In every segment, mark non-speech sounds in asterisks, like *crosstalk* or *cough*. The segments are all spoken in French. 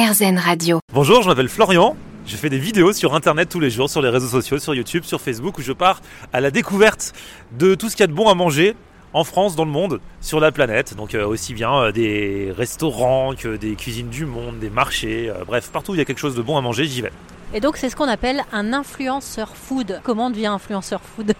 Radio. Bonjour, je m'appelle Florian. Je fais des vidéos sur internet tous les jours, sur les réseaux sociaux, sur YouTube, sur Facebook, où je pars à la découverte de tout ce qu'il y a de bon à manger en France, dans le monde, sur la planète. Donc euh, aussi bien euh, des restaurants que des cuisines du monde, des marchés, euh, bref, partout où il y a quelque chose de bon à manger, j'y vais. Et donc c'est ce qu'on appelle un influenceur food. Comment on devient influenceur food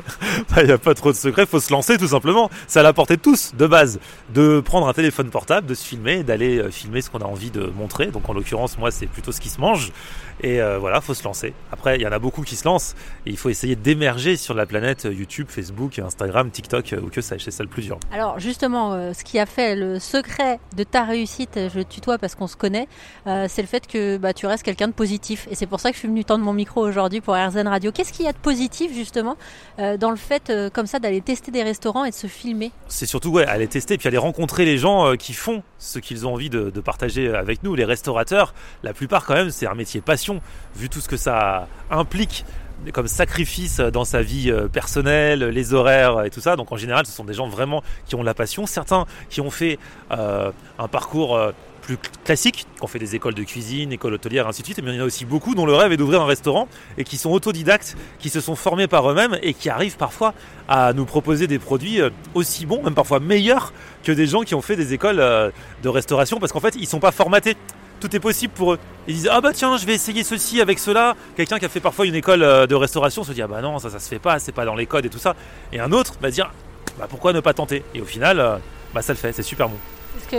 *laughs* Il n'y a pas trop de secret, faut se lancer tout simplement. C'est à la portée de tous, de base, de prendre un téléphone portable, de se filmer, d'aller euh, filmer ce qu'on a envie de montrer. Donc en l'occurrence, moi, c'est plutôt ce qui se mange. Et euh, voilà, faut se lancer. Après, il y en a beaucoup qui se lancent. Et il faut essayer d'émerger sur la planète euh, YouTube, Facebook, Instagram, TikTok, ou que ça, c'est ça le plus dur. Alors justement, euh, ce qui a fait le secret de ta réussite, je tutoie parce qu'on se connaît, euh, c'est le fait que bah, tu restes quelqu'un de positif. Et c'est pour ça que je suis venu tendre mon micro aujourd'hui pour RZN Radio. Qu'est-ce qu'il y a de positif justement euh, dans le fait euh, comme ça d'aller tester des restaurants et de se filmer? C'est surtout ouais, aller tester, puis aller rencontrer les gens euh, qui font ce qu'ils ont envie de, de partager avec nous. Les restaurateurs, la plupart quand même, c'est un métier passion, vu tout ce que ça implique comme sacrifice dans sa vie euh, personnelle, les horaires et tout ça. Donc en général, ce sont des gens vraiment qui ont la passion. Certains qui ont fait euh, un parcours euh, plus cl- classique, qui ont fait des écoles de cuisine, écoles hôtelières, ainsi de suite. Mais il y en a aussi beaucoup dont le rêve est d'ouvrir un restaurant et qui sont autodidactes, qui se sont formés par eux-mêmes et qui arrivent parfois à nous proposer des produits aussi bons, même parfois meilleurs que des gens qui ont fait des écoles de restauration parce qu'en fait, ils sont pas formatés tout est possible pour eux. Ils disent ah bah tiens je vais essayer ceci avec cela. Quelqu'un qui a fait parfois une école euh, de restauration se dit ah bah non ça ça se fait pas, c'est pas dans les codes et tout ça. Et un autre va dire bah pourquoi ne pas tenter? Et au final euh, bah ça le fait, c'est super bon.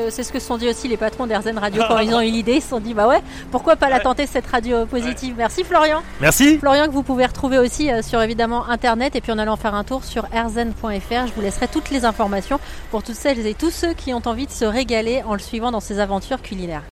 C'est ce que se sont dit aussi les patrons d'RZN Radio quand *laughs* ils ont eu l'idée. Ils se sont dit bah ouais, pourquoi pas la tenter cette radio positive? Merci Florian. Merci. Florian que vous pouvez retrouver aussi euh, sur évidemment internet et puis en allant faire un tour sur rzn.fr. Je vous laisserai toutes les informations pour toutes celles et tous ceux qui ont envie de se régaler en le suivant dans ses aventures culinaires.